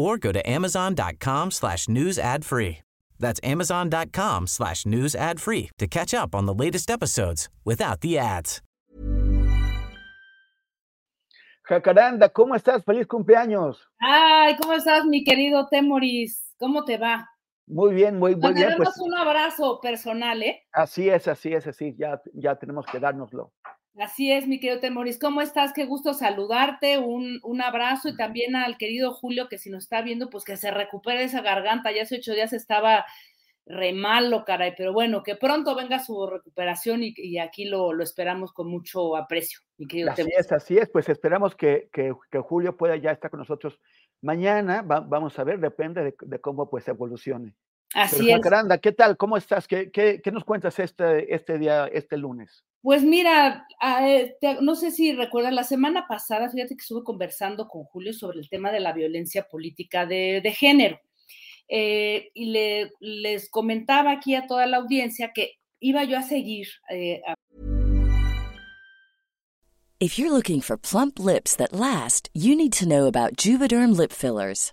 or go to amazon.com slash news ad free. That's amazon.com slash news ad free to catch up on the latest episodes without the ads. Jacaranda, ¿cómo estás? Feliz cumpleaños. Ay, ¿cómo estás, mi querido Temoris? ¿Cómo te va? Muy bien, muy, muy bien. debemos Pues, un abrazo personal, ¿eh? así es, así es, así. Ya, ya tenemos que dárnoslo. Así es, mi querido Temoris. ¿Cómo estás? Qué gusto saludarte. Un, un abrazo y también al querido Julio, que si nos está viendo, pues que se recupere esa garganta. Ya hace ocho días estaba re malo, caray. Pero bueno, que pronto venga su recuperación y, y aquí lo, lo esperamos con mucho aprecio, mi querido Así Temoris. es, así es. Pues esperamos que, que, que Julio pueda ya estar con nosotros mañana. Va- vamos a ver, depende de, de cómo pues evolucione. Pero, Así es. Jacaranda, ¿qué tal? ¿Cómo estás? ¿Qué, qué, qué nos cuentas este, este día, este lunes? Pues mira, ah, eh, no sé si recuerdas, la semana pasada, fíjate que estuve conversando con Julio sobre el tema de la violencia política de, de género. Eh, y le- les comentaba aquí a toda la audiencia que iba yo a seguir eh, If you're looking for plump lips that last, you need to know about Juvederm lip fillers.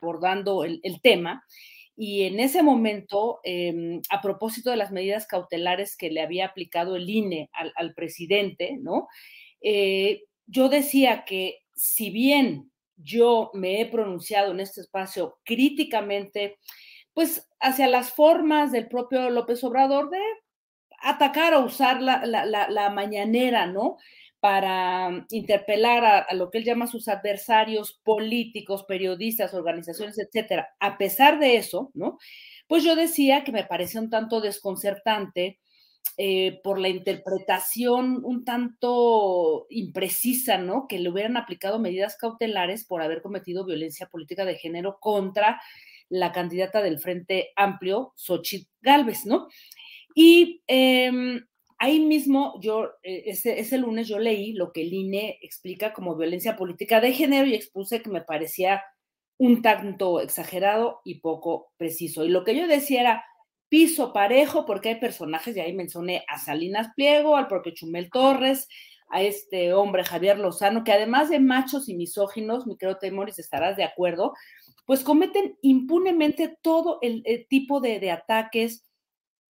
Abordando el, tema. Y en ese momento, eh, a propósito de las medidas cautelares que le había aplicado el INE al, presidente, ¿no? Eh, yo decía que si bien yo me he pronunciado en este espacio críticamente, pues hacia las formas del propio López Obrador de atacar o usar la, la, la mañanera, ¿no? Para interpelar a, lo que él llama sus adversarios políticos, periodistas, organizaciones, etcétera. A pesar de eso, ¿no? Pues yo decía que me parecía un tanto desconcertante eh, por la interpretación un tanto imprecisa, ¿no? Que le hubieran aplicado medidas cautelares por haber cometido violencia política de género contra la candidata del Frente Amplio, Xochitl Galvez, ¿no? Y eh, ahí mismo yo, ese, ese, lunes yo leí lo que el INE explica como violencia política de género y expuse que me parecía un tanto exagerado y poco preciso. Y lo que yo decía era piso parejo, porque hay personajes, y ahí mencioné a Salinas Pliego, al propio Chumel Torres, a este hombre Javier Lozano, que además de machos y misóginos, mi querido Temoris, estarás de acuerdo, pues cometen impunemente todo el, el tipo de ataques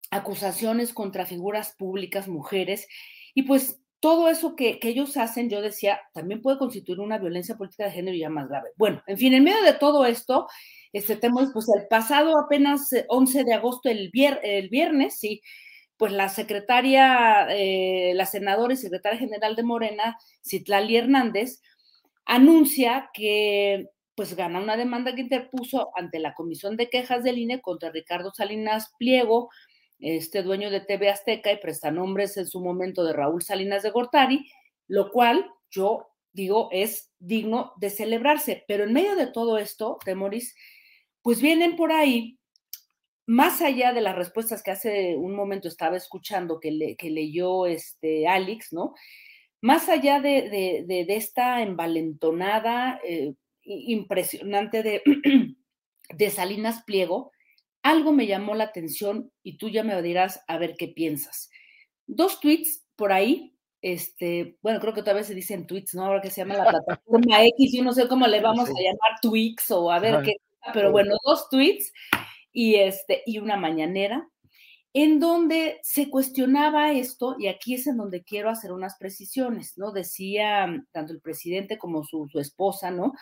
acusaciones contra figuras públicas, mujeres, y pues todo eso que, ellos hacen, yo decía, también puede constituir una violencia política de género ya más grave. Bueno, en fin, en medio de todo esto, este, tenemos pues el pasado apenas 11 de agosto, el, el viernes, sí, pues la secretaria, eh, la senadora y secretaria general de Morena, Citlali Hernández, anuncia que pues gana una demanda que interpuso ante la Comisión de Quejas del INE contra Ricardo Salinas Pliego, este dueño de TV Azteca y prestanombres en su momento de Raúl Salinas de Gortari, lo cual yo digo es digno de celebrarse. Pero en medio de todo esto, Temoris, pues vienen por ahí, más allá de las respuestas que hace un momento estaba escuchando que, le, que leyó este Alex, ¿no? Más allá de, esta envalentonada eh, impresionante de Salinas Pliego, algo me llamó la atención y tú ya me dirás a ver qué piensas. Dos tweets por ahí, este, bueno, creo que otra vez se dicen tweets, ¿no? Ahora que se llama la plataforma X, yo no sé cómo le vamos a llamar tweets o a ver qué, pero bueno, dos tweets y este, y una mañanera en donde se cuestionaba esto, y aquí es en donde quiero hacer unas precisiones, ¿no? Decía tanto el presidente como su, esposa, ¿no?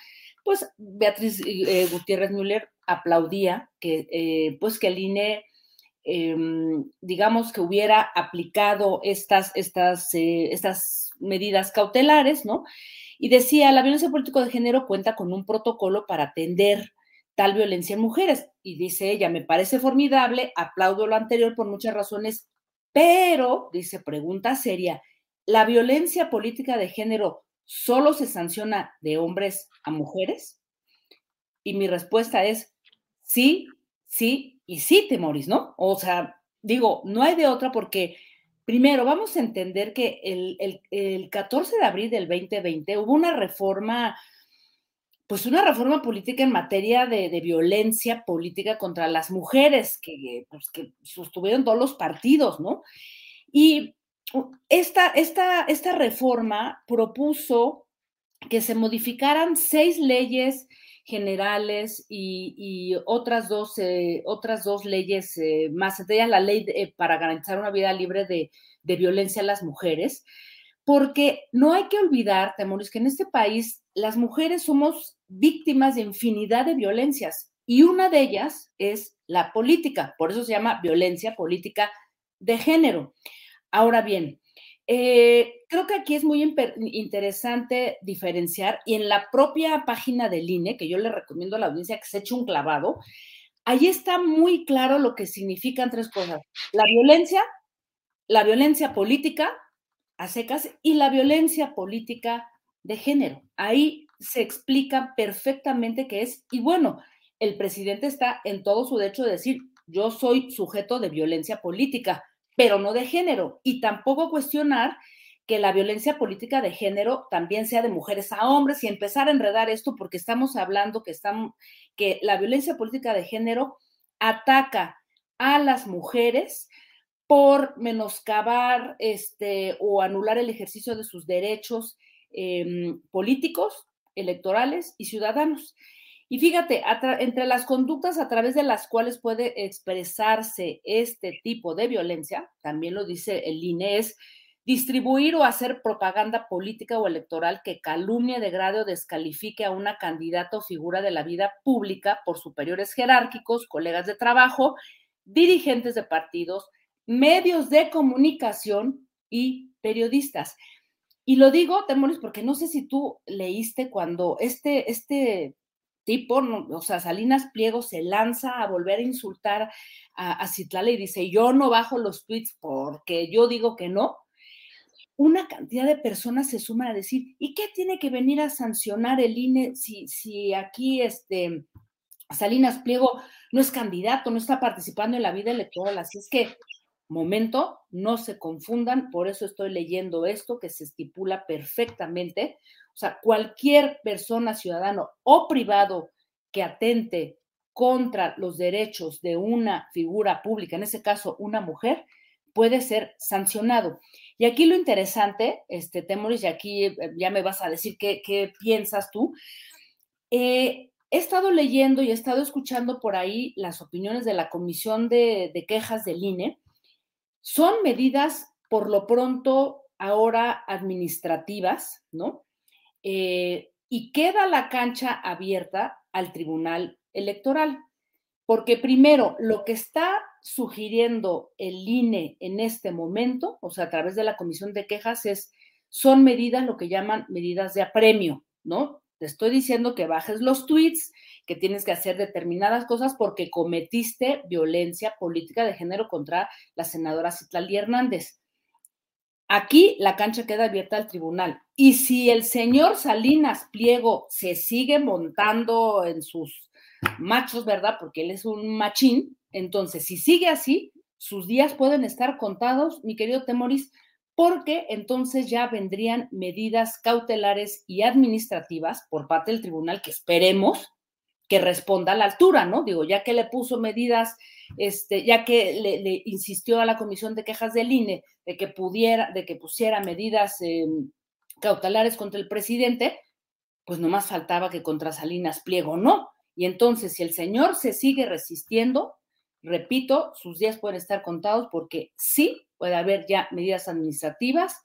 Pues Beatriz eh, Gutiérrez Müller aplaudía que, eh, pues que el INE, em, digamos que hubiera aplicado estas, estas, eh, estas medidas cautelares, ¿no? Y decía, la violencia política de género cuenta con un protocolo para atender tal violencia en mujeres. Y dice ella, me parece formidable, aplaudo lo anterior por muchas razones, pero, dice, pregunta seria, ¿la violencia política de género solo se sanciona de hombres a mujeres? Y mi respuesta es sí, sí y sí, Temoris, ¿no? O sea, digo, no hay de otra porque primero vamos a entender que el, el, el 14 de abril del 2020 hubo una reforma pues una reforma política en materia de, violencia política contra las mujeres que, pues, que sostuvieron todos los partidos, ¿no? Y esta, esta, esta reforma propuso que se modificaran seis leyes generales y, otras, dos, eh, otras dos leyes eh, más, entre ellas la ley eh, para garantizar una vida libre de, de violencia a las mujeres, porque no hay que olvidar, Temoris, que en este país las mujeres somos víctimas de infinidad de violencias y una de ellas es la política, por eso se llama violencia política de género. Ahora bien, eh, creo que aquí es muy interesante diferenciar y en la propia página del INE, que yo le recomiendo a la audiencia que se eche un clavado, ahí está muy claro lo que significan tres cosas. La violencia, la violencia política a secas y la violencia política de género. Ahí se explica perfectamente qué es. Y bueno, el presidente está en todo su derecho de decir, yo soy sujeto de violencia política, pero no de género. Y tampoco cuestionar que la violencia política de género también sea de mujeres a hombres y empezar a enredar esto porque estamos hablando que, que la violencia política de género ataca a las mujeres por menoscabar este, o anular el ejercicio de sus derechos Em, políticos, electorales y ciudadanos. Y fíjate, entre las conductas a través de las cuales puede expresarse este tipo de violencia, también lo dice el INE, es distribuir o hacer propaganda política o electoral que calumnie, degrade o descalifique a una candidata o figura de la vida pública por superiores jerárquicos, colegas de trabajo, dirigentes de partidos, medios de comunicación y periodistas. Y lo digo, Temoris, porque no sé si tú leíste cuando este, este tipo, o sea, Salinas Pliego se lanza a volver a insultar a, a Citlala y dice, yo no bajo los tweets porque yo digo que no. Una cantidad de personas se suman a decir, ¿y qué tiene que venir a sancionar el INE si, si aquí este, Salinas Pliego no es candidato, no está participando en la vida electoral? Así es que momento, no se confundan, por eso estoy leyendo esto que se estipula perfectamente. O sea, cualquier persona, ciudadano o privado que atente contra los derechos de una figura pública, en ese caso una mujer, puede ser sancionado. Y aquí lo interesante, este Temoris, y aquí eh, ya me vas a decir qué, piensas tú. Eh, he estado leyendo y he estado escuchando por ahí las opiniones de la Comisión de, de Quejas del INE, Son medidas, por lo pronto, ahora administrativas, ¿no? Eh, y queda la cancha abierta al Tribunal Electoral. Porque primero, lo que está sugiriendo el INE en este momento, o sea, a través de la Comisión de Quejas, es, son medidas, lo que llaman medidas de apremio, ¿no? Te estoy diciendo que bajes los tweets, que tienes que hacer determinadas cosas porque cometiste violencia política de género contra la senadora Citlali Hernández. Aquí la cancha queda abierta al tribunal. Y si el señor Salinas Pliego se sigue montando en sus machos, ¿verdad? Porque él es un machín, entonces si sigue así, sus días pueden estar contados, mi querido Temoris, porque entonces ya vendrían medidas cautelares y administrativas por parte del tribunal que esperemos que responda a la altura, ¿no? Digo, ya que le puso medidas, este, ya que le, insistió a la Comisión de Quejas del INE de que pudiera, de que pusiera medidas em, cautelares contra el presidente, pues no más faltaba que contra Salinas Pliego no. Y entonces, si el señor se sigue resistiendo, repito, sus días pueden estar contados porque sí puede haber ya medidas administrativas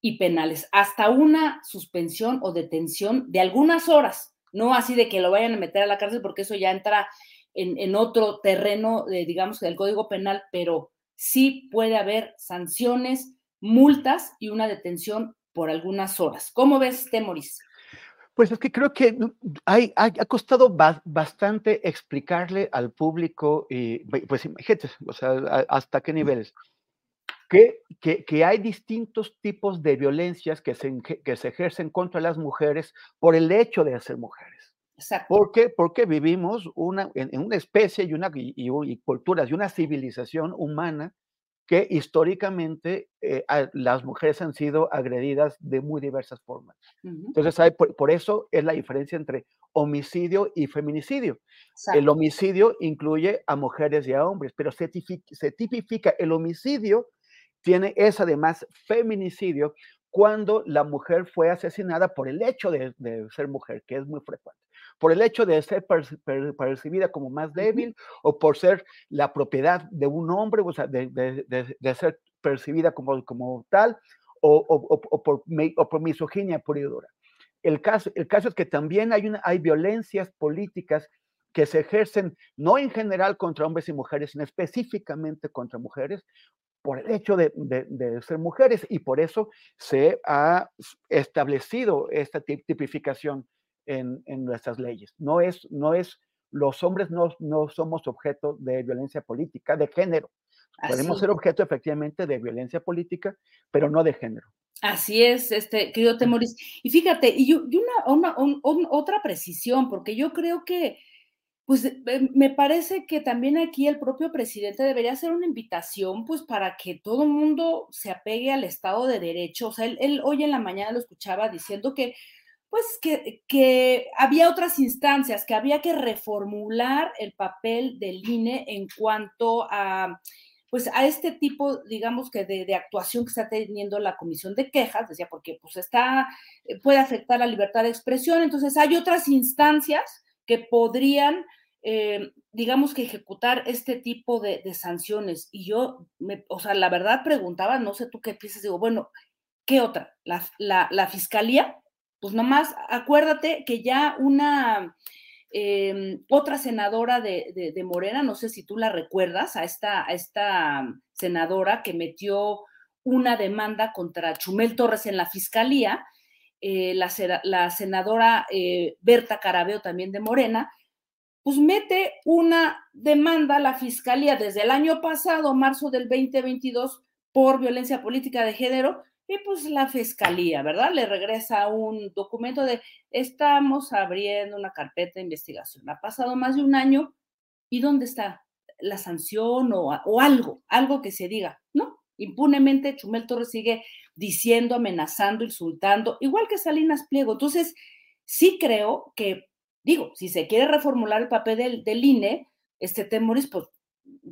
y penales, hasta una suspensión o detención de algunas horas no así de que lo vayan a meter a la cárcel, porque eso ya entra en, otro terreno, de, digamos, del Código Penal, pero sí puede haber sanciones, multas y una detención por algunas horas. ¿Cómo ves, Temoris? Pues es que creo que hay, ha costado bastante explicarle al público, y pues imagínate, o sea, hasta qué niveles, que, que, hay distintos tipos de violencias que se, que se ejercen contra las mujeres por el hecho de ser mujeres. Exacto. ¿Por qué? Porque vivimos una, en, una especie y, una, y, culturas y una civilización humana que históricamente eh, las mujeres han sido agredidas de muy diversas formas. Entonces, hay, por, eso es la diferencia entre homicidio y feminicidio. El homicidio incluye a mujeres y a hombres, pero se, se tipifica el homicidio tiene es además feminicidio cuando la mujer fue asesinada por el hecho de, ser mujer, que es muy frecuente, por el hecho de ser percibida como más débil o por ser la propiedad de un hombre, o sea, de, ser percibida como, como tal, o, por, por, misoginia pura y dura. El caso, el caso es que también hay, una, hay violencias políticas que se ejercen no en general contra hombres y mujeres, sino específicamente contra mujeres, por el hecho de, ser mujeres y por eso se ha establecido esta tipificación en, nuestras leyes. No es, no es, los hombres no, no somos objeto de violencia política de género. Podemos ser objeto efectivamente de violencia política, pero no de género. Así es, este, querido Temoris. Y fíjate, y, una, otra precisión, porque yo creo que pues eh, me parece que también aquí el propio presidente debería hacer una invitación, pues para que todo el mundo se apegue al Estado de Derecho. O sea, él, hoy en la mañana lo escuchaba diciendo que, pues, que, que, había otras instancias, que había que reformular el papel del INE en cuanto a, pues, a este tipo, digamos que de, de actuación que está teniendo la Comisión de Quejas, decía, porque pues está, eh, puede afectar la libertad de expresión. Entonces, hay otras instancias que podrían, eh, digamos que ejecutar este tipo de, sanciones. Y yo, me, o sea, la verdad preguntaba, no sé tú qué piensas, digo, bueno, ¿qué otra? La, fiscalía, pues nomás acuérdate que ya una... Em, otra senadora de, Morena, no sé si tú la recuerdas, a esta, a esta senadora que metió una demanda contra Chumel Torres en la fiscalía, eh, la, senadora eh, Berta Carabeo también de Morena, pues mete una demanda a la fiscalía desde el año pasado, marzo del 2022, por violencia política de género, y pues la fiscalía, ¿verdad? Le regresa un documento de estamos abriendo una carpeta de investigación. Ha pasado más de un año, ¿y dónde está la sanción o, o algo, algo que se diga? ¿No? Impunemente Chumel Torres sigue diciendo, amenazando, insultando, igual que Salinas Pliego. Entonces, sí creo que, digo, si se quiere reformular el papel del, del INE, este Temoris, pues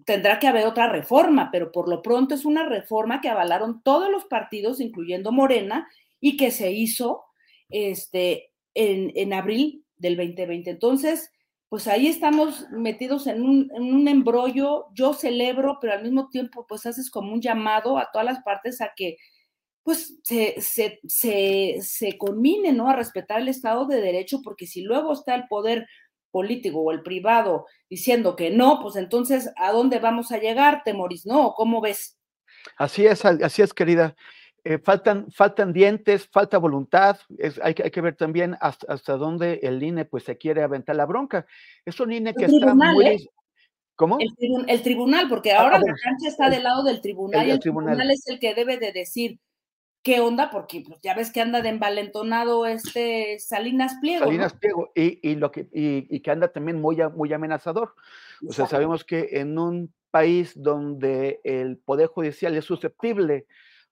tendrá que haber otra reforma, pero por lo pronto es una reforma que avalaron todos los partidos, incluyendo Morena, y que se hizo este, en, en abril del 2020. Entonces, pues ahí estamos metidos en un, en un embrollo, yo celebro, pero al mismo tiempo pues haces como un llamado a todas las partes a que pues se, se, se, ¿no? A respetar el Estado de Derecho, porque si luego está el poder político o el privado diciendo que no, pues entonces, ¿a dónde vamos a llegar, Temoris? ¿No? ¿Cómo ves? Así es, así es, querida. Eh, faltan, faltan dientes, falta voluntad, hay, hay, que ver también hasta, hasta, dónde el INE pues se quiere aventar la bronca. Es un INE que está muy... ¿eh? ¿Cómo? El, el, tribunal, porque ah, ahora la cancha está del lado del tribunal el, y el tribunal. tribunal es el que debe de decir, qué onda, porque pues, ya ves que anda de envalentonado este Salinas Pliego. Salinas Pliego, y, y, lo que, y, que anda también muy, muy amenazador. O sea, sabemos que en un país donde el Poder Judicial es susceptible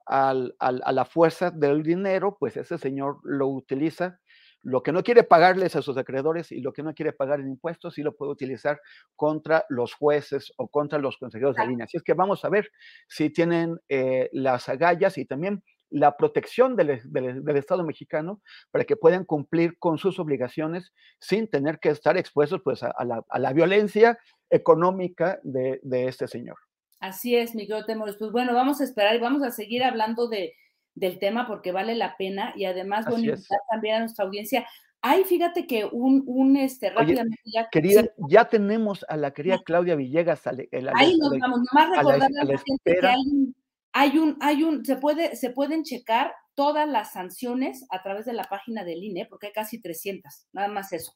al, al, a la fuerza del dinero, pues ese señor lo utiliza. Lo que no quiere pagarles a sus acreedores y lo que no quiere pagar en impuestos, sí lo puede utilizar contra los jueces o contra los consejeros de línea. Así es que vamos a ver si tienen eh, las agallas y también la protección del, del, del, Estado mexicano para que puedan cumplir con sus obligaciones sin tener que estar expuestos pues, a, a, la, a la, violencia económica de, de, este señor. Así es, Miguel Temores. Pues bueno, vamos a esperar y vamos a seguir hablando de, del tema porque vale la pena y además, bueno, invitar también a nuestra audiencia. Hay, fíjate que un, un este, rápidamente Oye, ya. Querida, sí. ya tenemos a la querida Claudia Villegas. A la, a la, Ahí nos vamos, nomás recordarle a la, gente que hay un hay un, hay un, se puede, se pueden checar todas las sanciones a través de la página del INE, porque hay casi 300, nada más eso.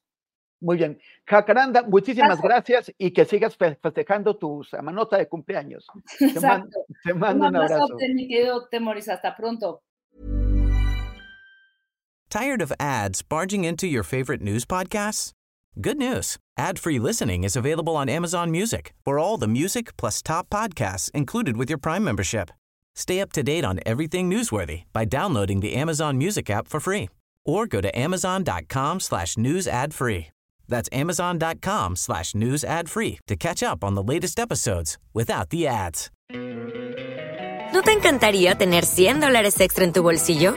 Muy bien. Jacaranda, muchísimas gracias, gracias y que sigas festejando tu manota de cumpleaños. Te mando, te mando un, un abrazo. mi querido Temoris, hasta pronto. Tired of ads barging into your favorite news podcasts? Good news. Ad-free listening is available on Amazon Music for all the music plus top podcasts included with your Prime membership. Stay up to date on everything newsworthy by downloading the Amazon Music app for free or go to amazon.com slash news ad free. That's amazon.com slash news ad free to catch up on the latest episodes without the ads. ¿No te encantaría tener 100 dólares extra en tu bolsillo?